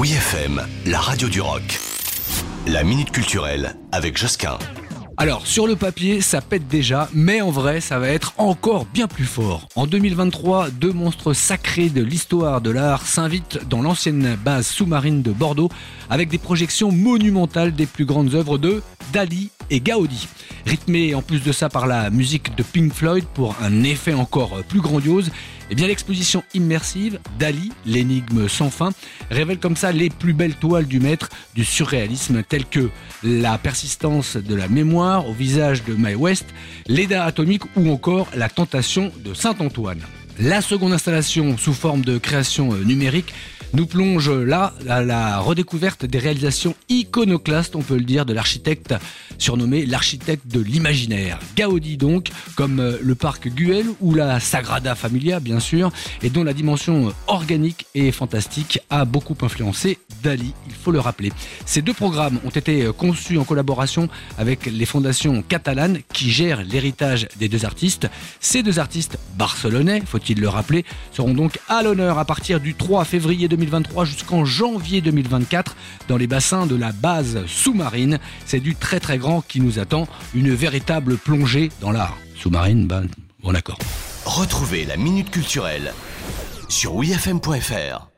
Oui FM, la radio du rock. La minute culturelle avec Josquin. Alors, sur le papier, ça pète déjà, mais en vrai, ça va être encore bien plus fort. En 2023, deux monstres sacrés de l'histoire de l'art s'invitent dans l'ancienne base sous-marine de Bordeaux avec des projections monumentales des plus grandes œuvres de Dali et Gaudi. Rythmé en plus de ça par la musique de Pink Floyd pour un effet encore plus grandiose, eh bien l'exposition immersive Dali, l'énigme sans fin, révèle comme ça les plus belles toiles du maître du surréalisme telles que la persistance de la mémoire au visage de Mae West, l'état atomique ou encore la tentation de Saint-Antoine. La seconde installation sous forme de création numérique nous plonge là à la redécouverte des réalisations iconoclastes, on peut le dire, de l'architecte surnommé l'architecte de l'imaginaire. Gaudi donc, comme euh, le parc Güell ou la Sagrada Familia bien sûr, et dont la dimension organique et fantastique a beaucoup influencé Dali, il faut le rappeler. Ces deux programmes ont été conçus en collaboration avec les fondations catalanes qui gèrent l'héritage des deux artistes. Ces deux artistes barcelonais, faut-il le rappeler, seront donc à l'honneur à partir du 3 février 2020 2023 jusqu'en janvier 2024 dans les bassins de la base sous-marine. C'est du très très grand qui nous attend, une véritable plongée dans l'art. Sous-marine, ben, bon d'accord. Retrouvez la Minute Culturelle sur wifm.fr.